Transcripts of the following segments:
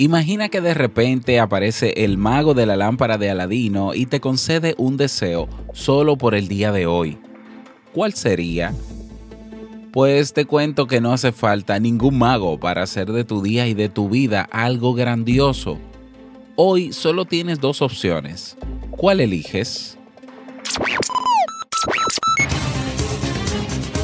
Imagina que de repente aparece el mago de la lámpara de Aladino y te concede un deseo solo por el día de hoy. ¿Cuál sería? Pues te cuento que no hace falta ningún mago para hacer de tu día y de tu vida algo grandioso. Hoy solo tienes dos opciones. ¿Cuál eliges?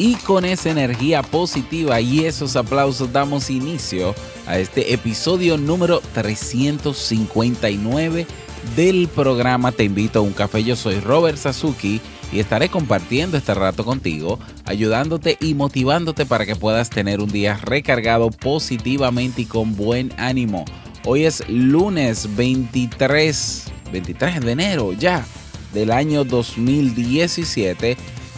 Y con esa energía positiva y esos aplausos damos inicio a este episodio número 359 del programa Te invito a un café. Yo soy Robert Sasuki y estaré compartiendo este rato contigo, ayudándote y motivándote para que puedas tener un día recargado positivamente y con buen ánimo. Hoy es lunes 23, 23 de enero ya del año 2017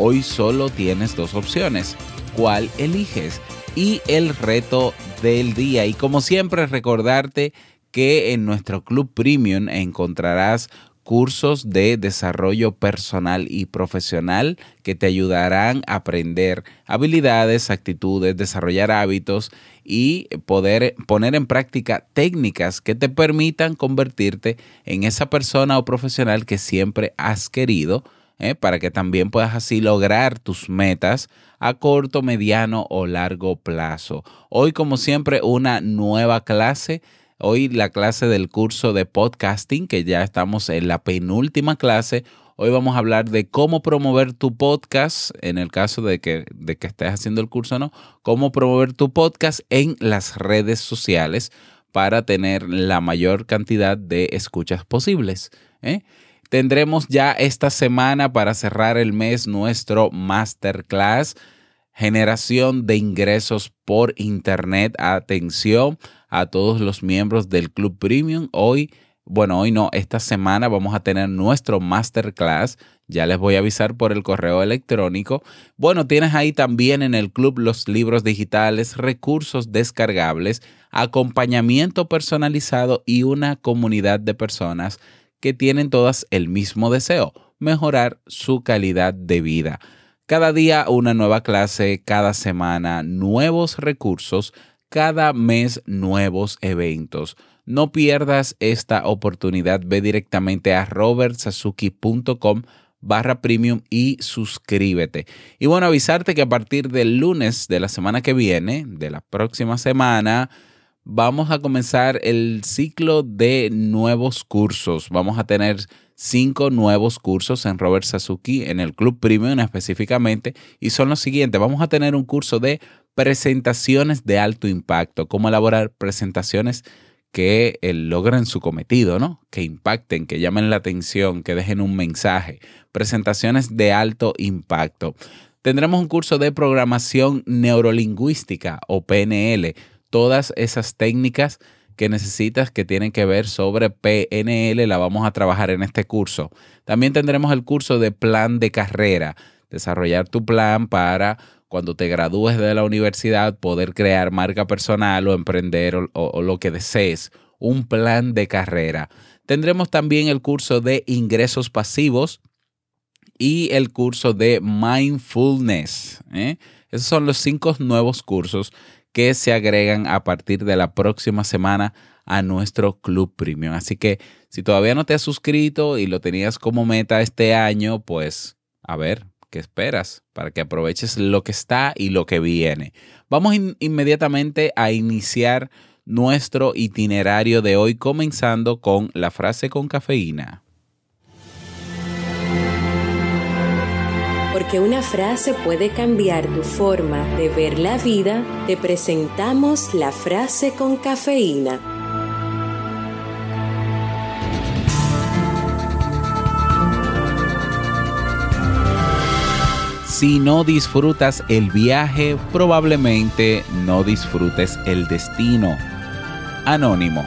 Hoy solo tienes dos opciones. ¿Cuál eliges? Y el reto del día. Y como siempre recordarte que en nuestro Club Premium encontrarás cursos de desarrollo personal y profesional que te ayudarán a aprender habilidades, actitudes, desarrollar hábitos y poder poner en práctica técnicas que te permitan convertirte en esa persona o profesional que siempre has querido ¿eh? para que también puedas así lograr tus metas a corto, mediano o largo plazo. Hoy, como siempre, una nueva clase. Hoy la clase del curso de podcasting, que ya estamos en la penúltima clase. Hoy vamos a hablar de cómo promover tu podcast, en el caso de que, de que estés haciendo el curso no, cómo promover tu podcast en las redes sociales para tener la mayor cantidad de escuchas posibles. ¿eh? Tendremos ya esta semana para cerrar el mes nuestro masterclass, generación de ingresos por Internet. Atención a todos los miembros del Club Premium. Hoy, bueno, hoy no, esta semana vamos a tener nuestro masterclass. Ya les voy a avisar por el correo electrónico. Bueno, tienes ahí también en el club los libros digitales, recursos descargables, acompañamiento personalizado y una comunidad de personas que tienen todas el mismo deseo, mejorar su calidad de vida. Cada día una nueva clase, cada semana nuevos recursos, cada mes nuevos eventos. No pierdas esta oportunidad. Ve directamente a robertsazuki.com barra premium y suscríbete. Y bueno, avisarte que a partir del lunes de la semana que viene, de la próxima semana, vamos a comenzar el ciclo de nuevos cursos. Vamos a tener cinco nuevos cursos en Robert Sasuki, en el Club Premium específicamente, y son los siguientes. Vamos a tener un curso de presentaciones de alto impacto, cómo elaborar presentaciones que eh, logren su cometido, ¿no? Que impacten, que llamen la atención, que dejen un mensaje. Presentaciones de alto impacto. Tendremos un curso de programación neurolingüística o PNL todas esas técnicas que necesitas que tienen que ver sobre PNL, la vamos a trabajar en este curso. También tendremos el curso de plan de carrera, desarrollar tu plan para cuando te gradúes de la universidad poder crear marca personal o emprender o, lo que desees, un plan de carrera. Tendremos también el curso de ingresos pasivos y el curso de mindfulness. ¿eh? Esos son los cinco nuevos cursos que se agregan a partir de la próxima semana a nuestro Club Premium. Así que si todavía no te has suscrito y lo tenías como meta este año, pues a ver, ¿qué esperas? Para que aproveches lo que está y lo que viene. Vamos inmediatamente a iniciar nuestro itinerario de hoy, comenzando con la frase con cafeína. Porque una frase puede cambiar tu forma de ver la vida, te presentamos la frase con cafeína. Si no disfrutas el viaje, probablemente no disfrutes el destino. Anónimo.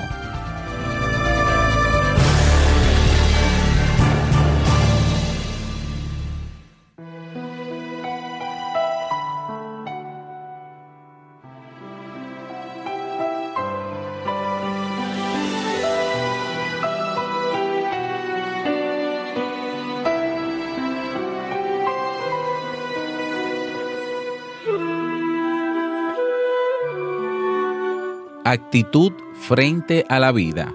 Actitud frente a la vida.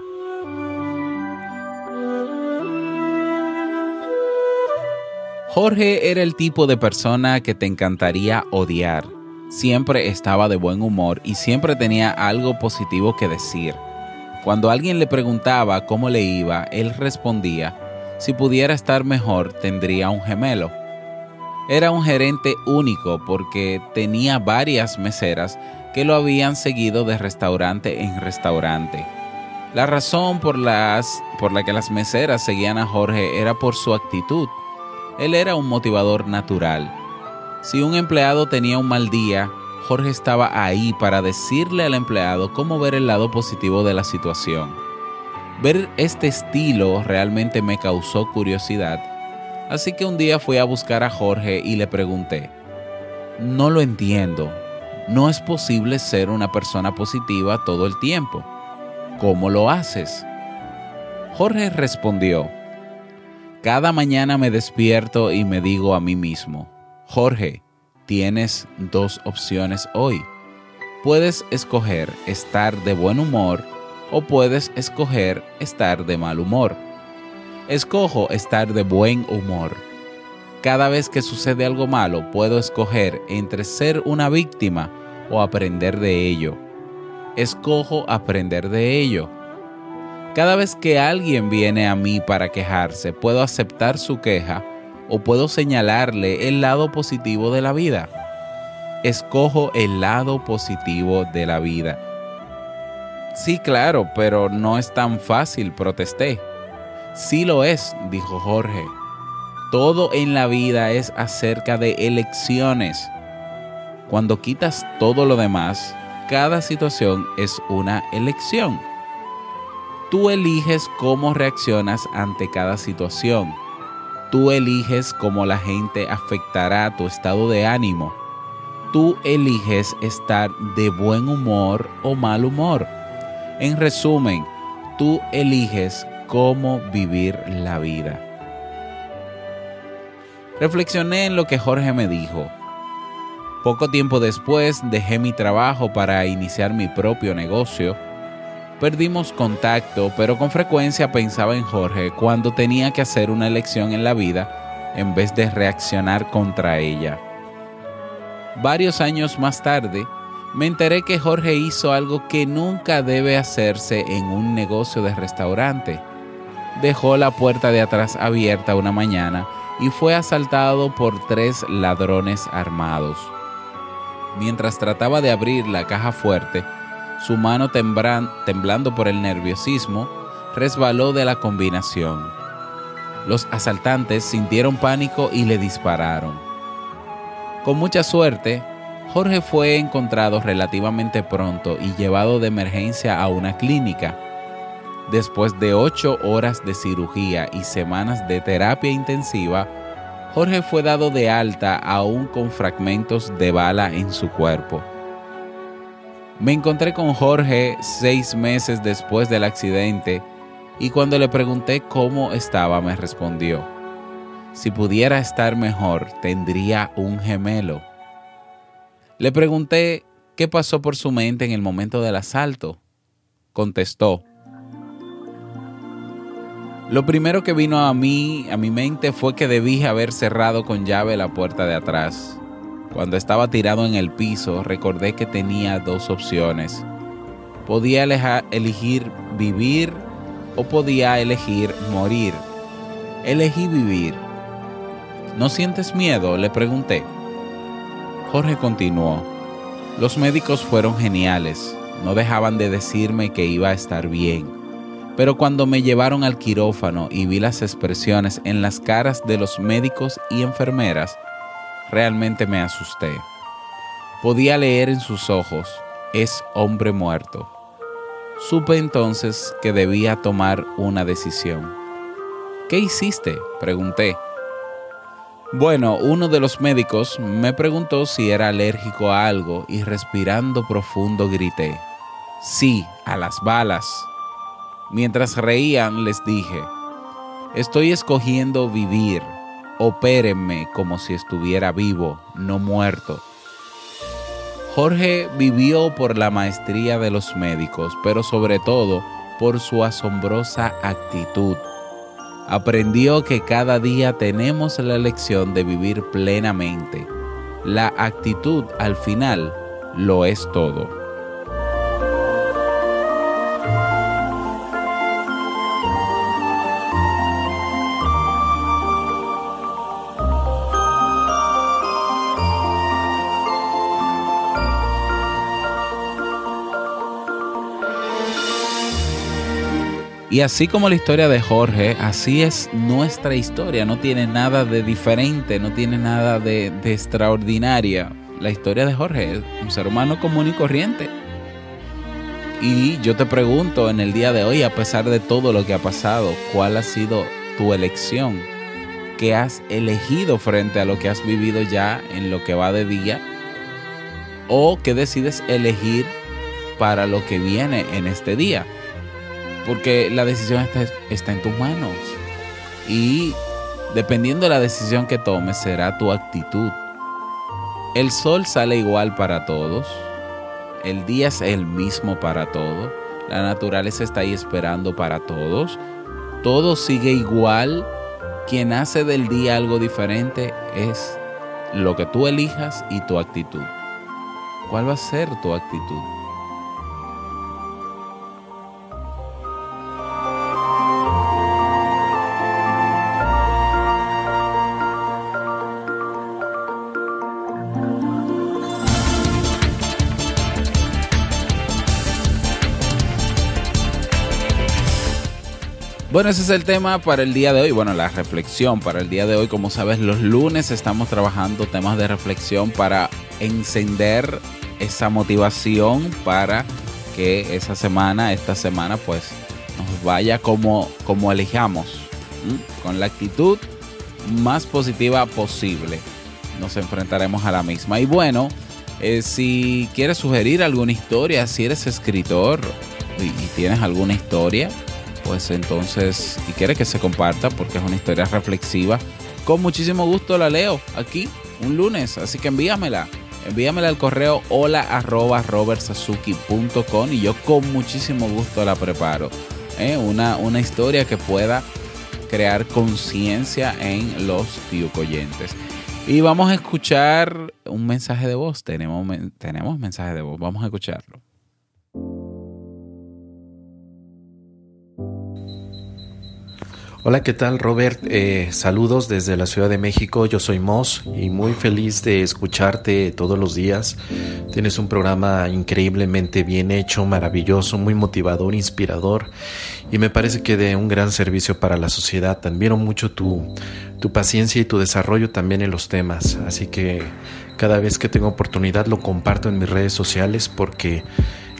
Jorge era el tipo de persona que te encantaría odiar. Siempre estaba de buen humor y siempre tenía algo positivo que decir. Cuando alguien le preguntaba cómo le iba, él respondía, si pudiera estar mejor tendría un gemelo. Era un gerente único porque tenía varias meseras que lo habían seguido de restaurante en restaurante. La razón por, las, por la que las meseras seguían a Jorge era por su actitud. Él era un motivador natural. Si un empleado tenía un mal día, Jorge estaba ahí para decirle al empleado cómo ver el lado positivo de la situación. Ver este estilo realmente me causó curiosidad, así que un día fui a buscar a Jorge y le pregunté, no lo entiendo, no es posible ser una persona positiva todo el tiempo. ¿Cómo lo haces? Jorge respondió, cada mañana me despierto y me digo a mí mismo, Jorge, tienes dos opciones hoy. Puedes escoger estar de buen humor o puedes escoger estar de mal humor. Escojo estar de buen humor cada vez que sucede algo malo, puedo escoger entre ser una víctima o aprender de ello. Escojo aprender de ello. Cada vez que alguien viene a mí para quejarse, puedo aceptar su queja o puedo señalarle el lado positivo de la vida. Escojo el lado positivo de la vida. Sí, claro, pero no es tan fácil, protesté. Sí lo es, dijo Jorge. Todo en la vida es acerca de elecciones. Cuando quitas todo lo demás, cada situación es una elección. Tú eliges cómo reaccionas ante cada situación. Tú eliges cómo la gente afectará tu estado de ánimo. Tú eliges estar de buen humor o mal humor. En resumen, tú eliges cómo vivir la vida. Reflexioné en lo que Jorge me dijo. Poco tiempo después dejé mi trabajo para iniciar mi propio negocio. Perdimos contacto, pero con frecuencia pensaba en Jorge cuando tenía que hacer una elección en la vida en vez de reaccionar contra ella. Varios años más tarde, me enteré que Jorge hizo algo que nunca debe hacerse en un negocio de restaurante. Dejó la puerta de atrás abierta una mañana y fue asaltado por tres ladrones armados. Mientras trataba de abrir la caja fuerte, su mano temblando por el nerviosismo, resbaló de la combinación. Los asaltantes sintieron pánico y le dispararon. Con mucha suerte, Jorge fue encontrado relativamente pronto y llevado de emergencia a una clínica Después de ocho horas de cirugía y semanas de terapia intensiva, Jorge fue dado de alta aún con fragmentos de bala en su cuerpo. Me encontré con Jorge seis meses después del accidente y cuando le pregunté cómo estaba me respondió, si pudiera estar mejor tendría un gemelo. Le pregunté ¿Qué pasó por su mente en el momento del asalto? Contestó, lo primero que vino a mí, a mi mente, fue que debí haber cerrado con llave la puerta de atrás. Cuando estaba tirado en el piso, recordé que tenía dos opciones. Podía elegir vivir o podía elegir morir. Elegí vivir. ¿No sientes miedo? Le pregunté. Jorge continuó. Los médicos fueron geniales. No dejaban de decirme que iba a estar bien pero cuando me llevaron al quirófano y vi las expresiones en las caras de los médicos y enfermeras, realmente me asusté. Podía leer en sus ojos, es hombre muerto. Supe entonces que debía tomar una decisión. ¿Qué hiciste? pregunté. Bueno, uno de los médicos me preguntó si era alérgico a algo y respirando profundo grité, sí, a las balas. Mientras reían les dije, estoy escogiendo vivir, opérenme como si estuviera vivo, no muerto. Jorge vivió por la maestría de los médicos, pero sobre todo por su asombrosa actitud. Aprendió que cada día tenemos la lección de vivir plenamente. La actitud al final lo es todo. Y así como la historia de Jorge, así es nuestra historia. No tiene nada de diferente, no tiene nada de, extraordinaria. La historia de Jorge es un ser humano común y corriente. Y yo te pregunto en el día de hoy, a pesar de todo lo que ha pasado, ¿cuál ha sido tu elección? ¿Qué has elegido frente a lo que has vivido ya en lo que va de día? ¿O qué decides elegir para lo que viene en este día? Porque la decisión está, en tus manos. Y dependiendo de la decisión que tomes, será tu actitud. El sol sale igual para todos. El día es el mismo para todos. La naturaleza está ahí esperando para todos. Todo sigue igual. Quien hace del día algo diferente es lo que tú elijas y tu actitud. ¿Cuál va a ser tu actitud? Bueno, ese es el tema para el día de hoy. Bueno, la reflexión para el día de hoy. Como sabes, los lunes estamos trabajando temas de reflexión para encender esa motivación para que esa semana, esta semana, pues nos vaya como, como elijamos, con la actitud más positiva posible. Nos enfrentaremos a la misma. Y bueno, eh, si quieres sugerir alguna historia, si eres escritor y tienes alguna historia, pues entonces, y quiere que se comparta porque es una historia reflexiva, con muchísimo gusto la leo aquí un lunes, así que envíamela. Envíamela al correo hola y yo con muchísimo gusto la preparo. ¿eh? Una, una historia que pueda crear conciencia en los tiucoyentes. Y vamos a escuchar un mensaje de voz. Tenemos, tenemos mensaje de voz. Vamos a escucharlo. Hola, ¿qué tal Robert? Eh, saludos desde la Ciudad de México, yo soy Moss y muy feliz de escucharte todos los días. Tienes un programa increíblemente bien hecho, maravilloso, muy motivador, inspirador y me parece que de un gran servicio para la sociedad. Admiro mucho tu, tu paciencia y tu desarrollo también en los temas, así que cada vez que tengo oportunidad lo comparto en mis redes sociales porque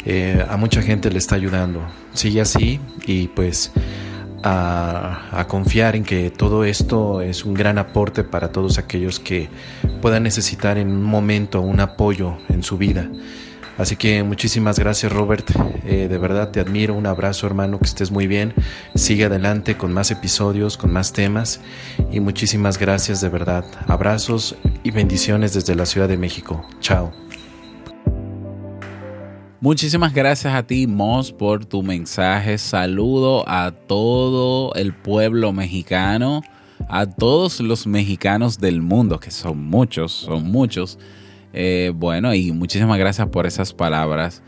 eh, a mucha gente le está ayudando. Sigue así y pues a, confiar en que todo esto es un gran aporte para todos aquellos que puedan necesitar en un momento un apoyo en su vida. Así que muchísimas gracias Robert, eh, de verdad te admiro, un abrazo hermano, que estés muy bien, sigue adelante con más episodios, con más temas y muchísimas gracias de verdad. Abrazos y bendiciones desde la Ciudad de México. Chao. Muchísimas gracias a ti, Moss, por tu mensaje. Saludo a todo el pueblo mexicano, a todos los mexicanos del mundo, que son muchos, son muchos. Eh, bueno, y muchísimas gracias por esas palabras.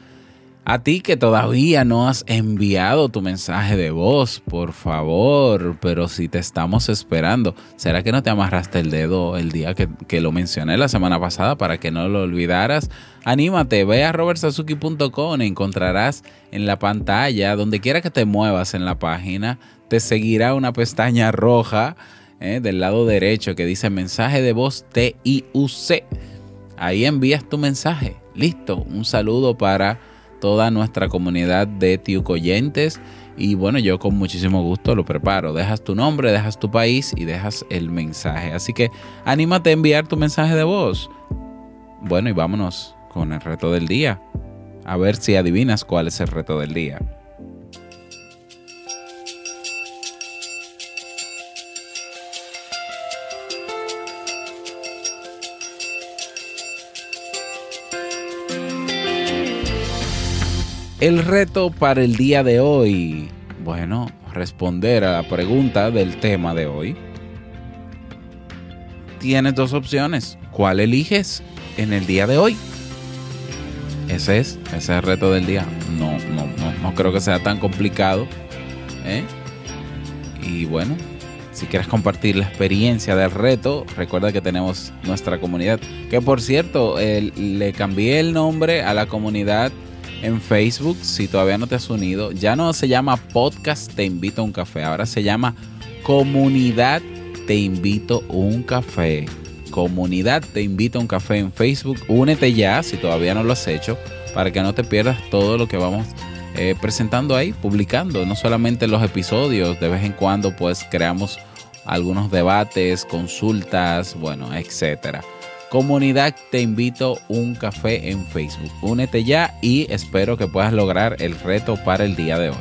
A ti que todavía no has enviado tu mensaje de voz, por favor, pero si te estamos esperando, ¿será que no te amarraste el dedo el día que, lo mencioné la semana pasada para que no lo olvidaras? Anímate, ve a robertsazuki.com, encontrarás en la pantalla, donde quiera que te muevas en la página, te seguirá una pestaña roja eh, del lado derecho que dice mensaje de voz TIUC. Ahí envías tu mensaje. Listo, un saludo para toda nuestra comunidad de tiucoyentes. Y bueno, yo con muchísimo gusto lo preparo. Dejas tu nombre, dejas tu país y dejas el mensaje. Así que anímate a enviar tu mensaje de voz. Bueno, y vámonos con el reto del día. A ver si adivinas cuál es el reto del día. El reto para el día de hoy. Bueno, responder a la pregunta del tema de hoy. Tienes dos opciones. ¿Cuál eliges en el día de hoy? Ese es, ese es el reto del día. No, no, no, no creo que sea tan complicado. ¿eh? Y bueno, si quieres compartir la experiencia del reto, recuerda que tenemos nuestra comunidad. Que por cierto, le cambié el nombre a la comunidad en Facebook, si todavía no te has unido, ya no se llama Podcast Te Invito a un Café, ahora se llama Comunidad Te Invito a un Café. Comunidad Te Invito a un Café en Facebook. Únete ya si todavía no lo has hecho para que no te pierdas todo lo que vamos eh, presentando ahí, publicando. No solamente los episodios, de vez en cuando pues creamos algunos debates, consultas, bueno, etcétera. Comunidad, te invito un café en Facebook. Únete ya y espero que puedas lograr el reto para el día de hoy.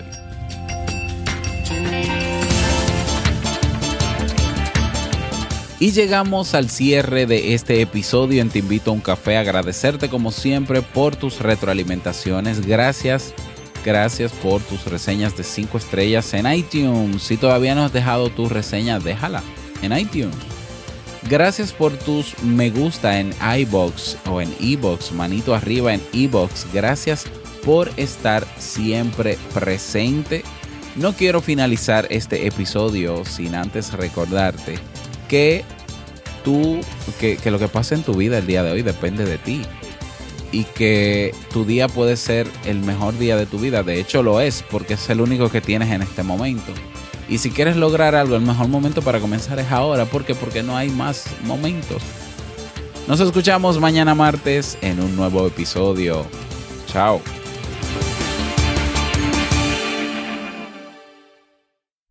Y llegamos al cierre de este episodio en Te invito a un café. Agradecerte como siempre por tus retroalimentaciones. Gracias, gracias por tus reseñas de 5 estrellas en iTunes. Si todavía no has dejado tu reseña, déjala en iTunes. Gracias por tus me gusta en iBox o en iBox, manito arriba en iBox. Gracias por estar siempre presente. No quiero finalizar este episodio sin antes recordarte que tú, que, que lo que pasa en tu vida el día de hoy depende de ti y que tu día puede ser el mejor día de tu vida. De hecho lo es porque es el único que tienes en este momento. Y si quieres lograr algo, el mejor momento para comenzar es ahora. ¿Por qué? Porque no hay más momentos. Nos escuchamos mañana martes en un nuevo episodio. Chao.